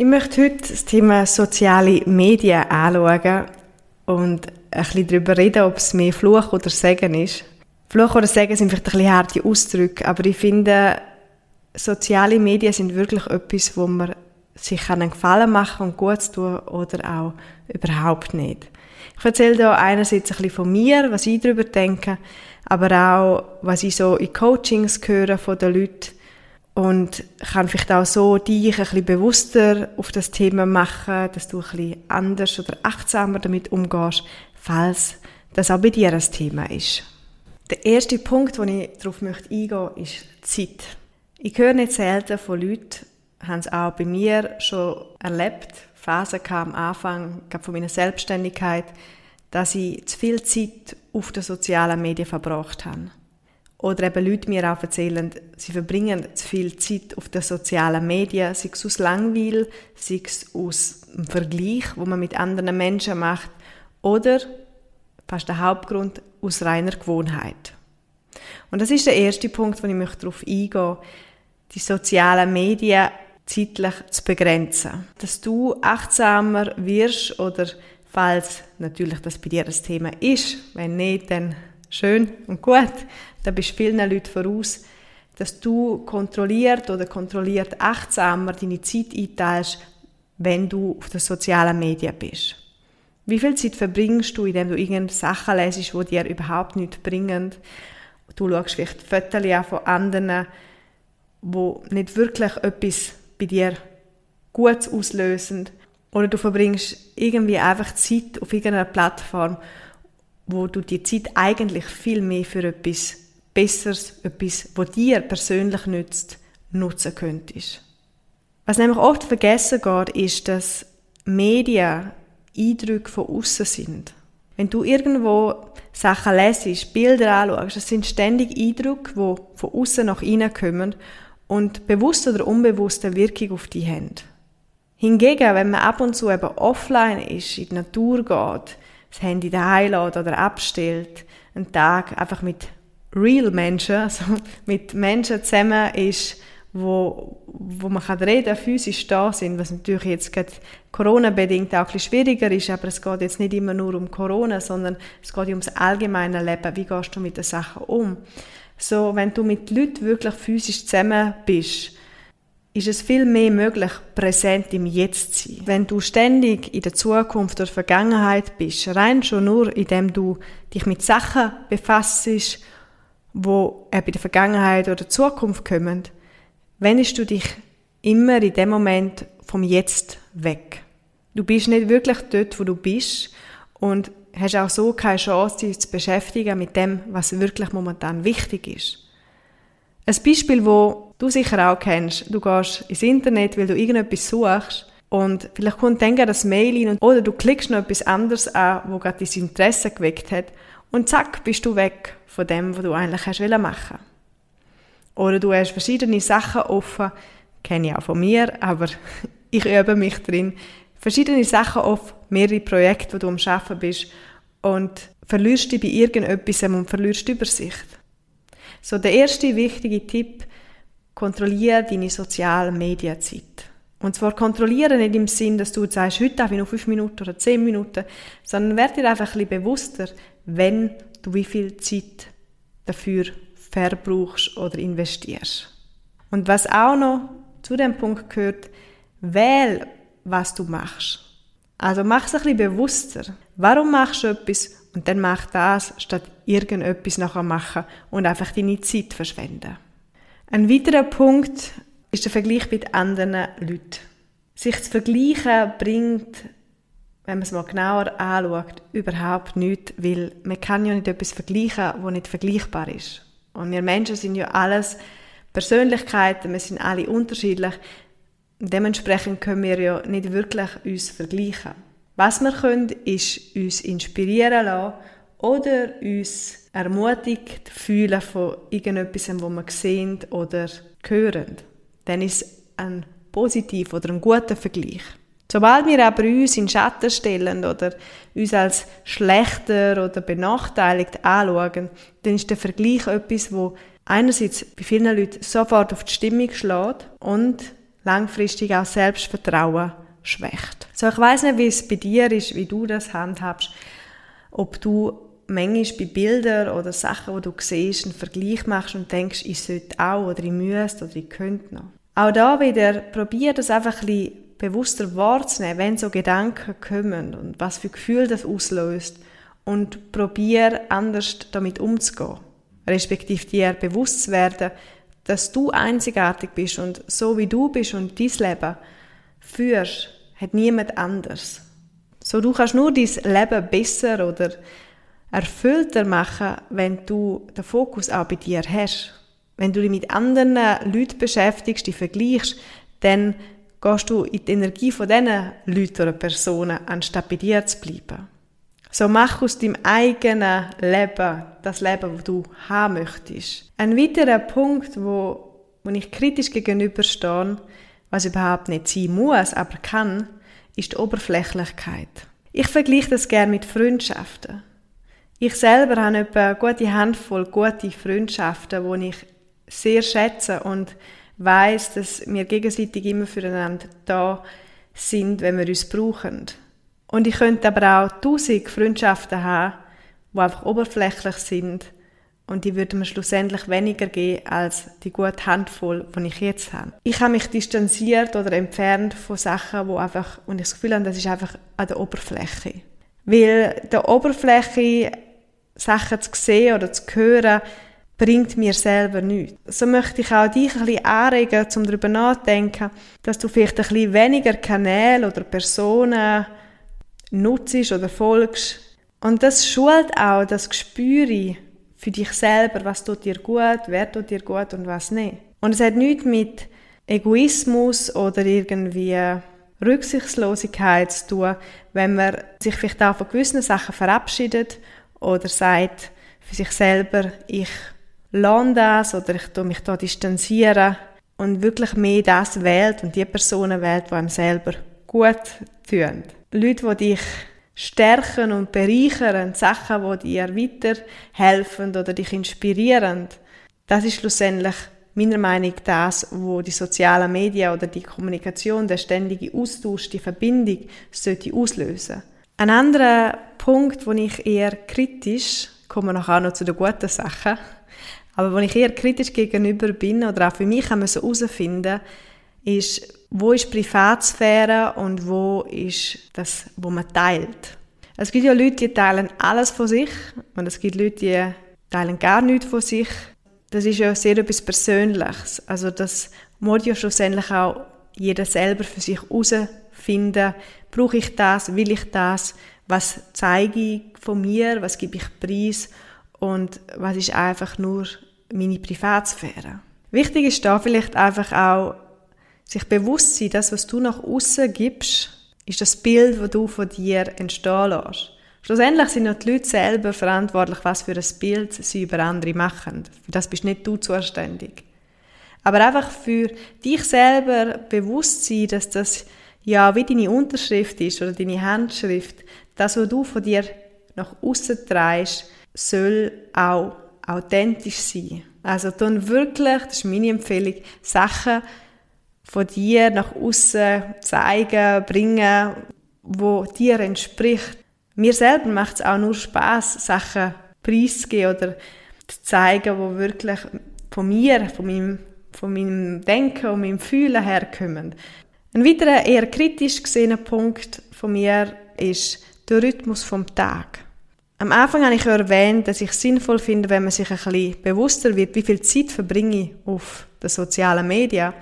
Ich möchte heute das Thema soziale Medien anschauen und ein bisschen darüber reden, ob es mehr Fluch oder Segen ist. Fluch oder Segen sind vielleicht ein bisschen harte Ausdrücke, aber ich finde, soziale Medien sind wirklich etwas, wo man sich einen Gefallen machen und gut tun oder auch überhaupt nicht. Ich erzähle hier einerseits ein bisschen von mir, was ich darüber denke, aber auch, was ich so in Coachings höre von den Leuten, und kann vielleicht auch so dich ein bisschen bewusster auf das Thema machen, dass du ein bisschen anders oder achtsamer damit umgehst, falls das auch bei dir ein Thema ist. Der erste Punkt, wo ich darauf möchte eingehen, ist Zeit. Ich höre nicht selten von Leuten, haben es auch bei mir schon erlebt, Phasen kam am Anfang von meiner Selbstständigkeit, dass ich zu viel Zeit auf den sozialen Medien verbracht habe. Oder eben Leute mir auch erzählen, sie verbringen zu viel Zeit auf den sozialen Medien, sei es aus Langweil, sei es aus dem Vergleich, wo man mit anderen Menschen macht, oder, fast der Hauptgrund, aus reiner Gewohnheit. Und das ist der erste Punkt, wo ich möchte darauf eingehen die sozialen Medien zeitlich zu begrenzen. Dass du achtsamer wirst oder falls natürlich das bei dir das Thema ist, wenn nicht, dann schön und gut, da bist du vielen Leuten voraus, dass du kontrolliert oder kontrolliert achtsamer deine Zeit einteilst, wenn du auf den sozialen Medien bist. Wie viel Zeit verbringst du, indem du irgendeine Sachen lesest, die dir überhaupt nichts bringen? Du schaust vielleicht Fotos an von anderen, wo nicht wirklich etwas bei dir Gutes auslösen. Oder du verbringst irgendwie einfach Zeit auf irgendeiner Plattform, wo du die Zeit eigentlich viel mehr für etwas Besseres, etwas, was dir persönlich nützt, nutzen könntest. Was nämlich oft vergessen geht, ist, dass Medien Eindrücke von außen sind. Wenn du irgendwo Sachen lesest, Bilder anschaust, das sind ständig Eindrücke, die von außen nach innen kommen und bewusst oder unbewusst eine Wirkung auf dich haben. Hingegen, wenn man ab und zu eben offline ist, in die Natur geht, das Handy daheim lässt oder abstellt, einen Tag einfach mit real Menschen, also mit Menschen zusammen ist, wo, wo man kann reden, physisch da sind, was natürlich jetzt gerade Corona-bedingt auch ein bisschen schwieriger ist, aber es geht jetzt nicht immer nur um Corona, sondern es geht ums allgemeine Leben. Wie gehst du mit den Sachen um? So, wenn du mit Leuten wirklich physisch zusammen bist, ist es viel mehr möglich, präsent im Jetzt zu sein. Wenn du ständig in der Zukunft oder Vergangenheit bist, rein schon nur, indem du dich mit Sachen befasst, wo eben in der Vergangenheit oder Zukunft kommen, wendest du dich immer in dem Moment vom Jetzt weg. Du bist nicht wirklich dort, wo du bist und hast auch so keine Chance, dich zu beschäftigen mit dem, was wirklich momentan wichtig ist. Ein Beispiel, wo du sicher auch kennst. Du gehst ins Internet, weil du irgendetwas suchst und vielleicht kommt dann das Mail rein oder du klickst noch etwas anderes an, wo gerade dein Interesse geweckt hat und zack, bist du weg von dem, was du eigentlich hast machen Oder du hast verschiedene Sachen offen, kenne ich auch von mir, aber ich übe mich drin. Verschiedene Sachen offen, mehrere Projekte, wo du am Arbeiten bist und verlierst dich bei irgendetwas und verlierst die Übersicht. So, der erste wichtige Tipp, kontrolliere deine soziale Medienzeit. Und zwar kontrollieren nicht im Sinn, dass du sagst, heute darf ich noch fünf Minuten oder zehn Minuten, sondern werd dir einfach ein bisschen bewusster, wenn du wie viel Zeit dafür verbrauchst oder investierst. Und was auch noch zu dem Punkt gehört, wähl, was du machst. Also mach es ein bisschen bewusster. Warum machst du etwas und dann mach das, statt irgendetwas nachher machen und einfach deine Zeit verschwenden. Ein weiterer Punkt ist der Vergleich mit anderen Leuten. Sich zu vergleichen bringt wenn man es mal genauer anschaut, überhaupt nichts, weil man kann ja nicht etwas vergleichen, was nicht vergleichbar ist. Und wir Menschen sind ja alles Persönlichkeiten, wir sind alle unterschiedlich. Dementsprechend können wir ja nicht wirklich uns vergleichen. Was wir können, ist uns inspirieren lassen oder uns ermutigt fühlen von irgendetwas, was wir sehen oder hören. Dann ist es ein positiver oder ein guter Vergleich. Sobald wir aber uns in Schatten stellen oder uns als schlechter oder benachteiligt anschauen, dann ist der Vergleich etwas, wo einerseits bei vielen Leuten sofort auf die Stimmung schlägt und langfristig auch Selbstvertrauen schwächt. So, ich weiß nicht, wie es bei dir ist, wie du das handhabst, ob du manchmal bei Bildern oder Sachen, die du siehst, einen Vergleich machst und denkst, ich sollte auch oder ich müsste oder ich könnte noch. Auch da wieder, probier das einfach ein bewusster wahrzunehmen, wenn so Gedanken kommen und was für Gefühle das auslöst und probier anders damit umzugehen. Respektive dir bewusst zu werden, dass du einzigartig bist und so wie du bist und dein Leben führst, hat niemand anders. So du kannst nur dein Leben besser oder erfüllter machen, wenn du den Fokus auch bei dir hast. Wenn du dich mit anderen Leuten beschäftigst, die vergleichst, dann gehst du in die Energie von diesen Leuten oder Personen, anstatt bei dir zu bleiben. So mach aus deinem eigenen Leben das Leben, das du haben möchtest. Ein weiterer Punkt, wo, wo ich kritisch gegenüberstehe, was überhaupt nicht sein muss, aber kann, ist die Oberflächlichkeit. Ich vergleiche das gerne mit Freundschaften. Ich selber habe eine gute Handvoll gute Freundschaften, die ich sehr schätze und weiß, dass wir gegenseitig immer füreinander da sind, wenn wir uns brauchen. Und ich könnte aber auch tausend Freundschaften haben, die einfach oberflächlich sind und die würden mir schlussendlich weniger geben als die gute Handvoll, die ich jetzt habe. Ich habe mich distanziert oder entfernt von Sachen, wo einfach, und ich das Gefühl habe, das ist einfach an der Oberfläche. Weil der Oberfläche Sachen zu sehen oder zu hören, bringt mir selber nichts. So möchte ich auch dich ein bisschen anregen, um darüber nachzudenken, dass du vielleicht ein bisschen weniger Kanäle oder Personen nutzt oder folgst. Und das schult auch das Gespür für dich selber, was tut dir gut, wer tut dir gut und was nicht. Und es hat nichts mit Egoismus oder irgendwie Rücksichtslosigkeit zu tun, wenn man sich vielleicht auch von gewissen Sachen verabschiedet oder sagt für sich selber, ich lerne das oder ich tue mich da distanzieren und wirklich mehr das wählt und die Personen wählt, die einem selber gut tun. Leute, die dich stärken und bereichern, Sachen, die dir weiterhelfen oder dich inspirieren, das ist schlussendlich meiner Meinung nach das, wo die sozialen Medien oder die Kommunikation, der ständige Austausch, die Verbindung sollte auslösen. Ein anderer Punkt, wo ich eher kritisch, kommen wir nachher noch zu den guten Sachen, aber wo ich eher kritisch gegenüber bin oder auch für mich herausfinden, ist, wo ist Privatsphäre und wo ist das, wo man teilt. Es gibt ja Leute, die teilen alles von sich und es gibt Leute, die teilen gar nichts von sich. Das ist ja sehr etwas Persönliches. Also das muss ja schlussendlich auch jeder selber für sich herausfinden. Brauche ich das? Will ich das? Was zeige ich von mir? Was gebe ich preis? Und was ist einfach nur meine Privatsphäre? Wichtig ist da vielleicht einfach auch, sich bewusst sein, das, was du nach außen gibst, ist das Bild, das du von dir entstehen lässt. Schlussendlich sind ja die Leute selber verantwortlich, was für ein Bild sie über andere machen. Für das bist nicht du zuständig. Aber einfach für dich selber bewusst sein, dass das ja wie deine Unterschrift ist oder deine Handschrift, das, was du von dir nach außen trägst, soll auch authentisch sein. Also dann wirklich, das ist meine Empfehlung, Sachen von dir nach außen zeigen, bringen, wo dir entspricht. Mir selber macht es auch nur Spaß, Sachen preiszugeben oder zu zeigen, wo wirklich von mir, von meinem, von meinem Denken und meinem Fühlen herkommen. Ein weiterer eher kritisch gesehener Punkt von mir ist der Rhythmus vom Tag. Am Anfang habe ich erwähnt, dass ich es sinnvoll finde, wenn man sich ein bisschen bewusster wird, wie viel Zeit verbringe ich auf den sozialen Medien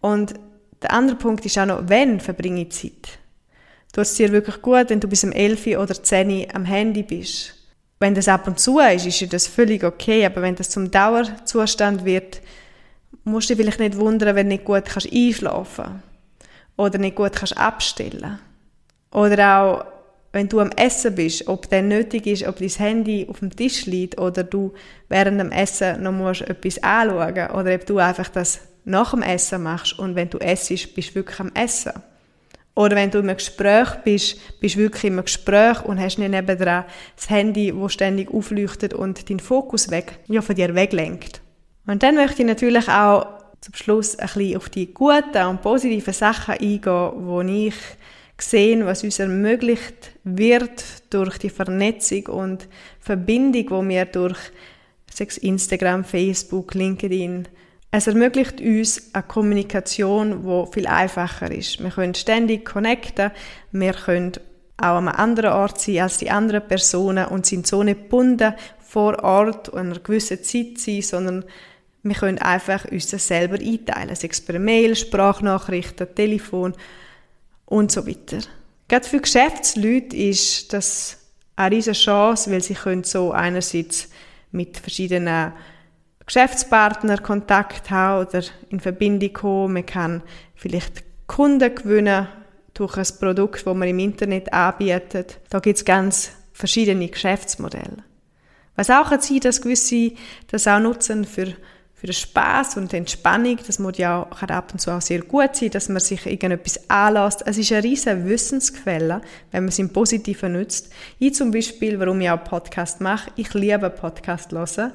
und der andere Punkt ist auch noch, wenn verbringe ich Zeit? Du es dir wirklich gut, wenn du bis um 11 oder 10 am Handy bist. Wenn das ab und zu ist, ist das völlig okay, aber wenn das zum Dauerzustand wird, musst dich vielleicht nicht wundern, wenn du nicht gut kannst einschlafen oder nicht gut kannst abstellen. Oder auch, wenn du am Essen bist, ob dann nötig ist, ob dein Handy auf dem Tisch liegt oder du während dem Essen noch musst etwas anschauen oder ob du einfach das nach dem Essen machst und wenn du essst, bist du wirklich am Essen. Oder wenn du im Gespräch bist, bist du wirklich im Gespräch und hast nicht nebenan das Handy, das ständig aufleuchtet und deinen Fokus weg, ja, von dir weglenkt. Und dann möchte ich natürlich auch zum Schluss ein bisschen auf die guten und positiven Sachen eingehen, wo ich sehe, was uns ermöglicht wird durch die Vernetzung und Verbindung, wo wir durch Instagram, Facebook, LinkedIn es ermöglicht uns eine Kommunikation, die viel einfacher ist. Wir können ständig connecten, wir können auch an einem anderen Ort sein als die anderen Personen und sind so nicht gebunden vor Ort und einer gewissen Zeit sein, sondern wir können einfach uns das selber einteilen, sei es per Mail, Sprachnachrichten, Telefon und so weiter. Gerade für Geschäftsleute ist das eine riesige Chance, weil sie können so einerseits mit verschiedenen Geschäftspartner Kontakt haben oder in Verbindung kommen. Man kann vielleicht Kunden gewinnen durch ein Produkt, das man im Internet anbietet. Da gibt es ganz verschiedene Geschäftsmodelle. Was auch kann sein, dass gewisse das auch nutzen für, für den Spaß und die Entspannung. Das muss ja auch, kann ab und zu auch sehr gut sein, dass man sich irgendetwas anlässt. Es ist eine riesige Wissensquelle, wenn man es im Positiven nutzt. Ich zum Beispiel, warum ich auch Podcast mache, ich liebe Podcast hören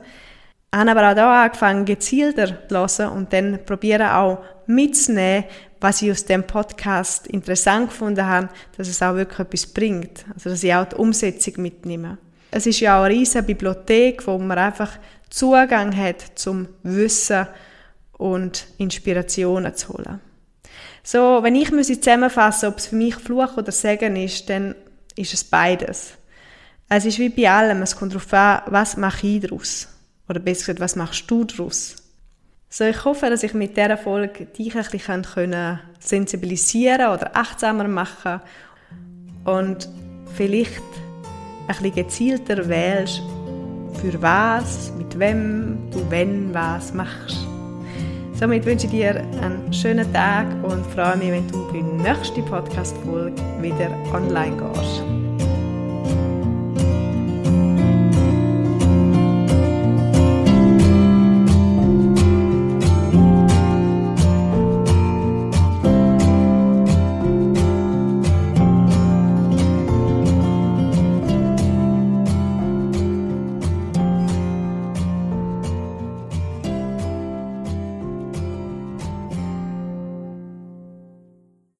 habe aber auch da angefangen, gezielter zu hören und dann probieren auch mitzunehmen, was ich aus dem Podcast interessant gefunden habe, dass es auch wirklich etwas bringt. Also, dass ich auch die Umsetzung mitnehme. Es ist ja auch eine riesige Bibliothek, wo man einfach Zugang hat zum Wissen und Inspirationen zu holen. So, wenn ich müsse zusammenfassen, ob es für mich Fluch oder Segen ist, dann ist es beides. Es ist wie bei allem, es kommt darauf an, was mache ich daraus. Oder besser gesagt, was machst du daraus? So, ich hoffe, dass ich mit dieser Folge dich ein bisschen können sensibilisieren oder achtsamer machen und vielleicht ein bisschen gezielter wählst, für was, mit wem du wenn was machst. Somit wünsche ich dir einen schönen Tag und freue mich, wenn du bei der nächsten Podcast-Folge wieder online gehst.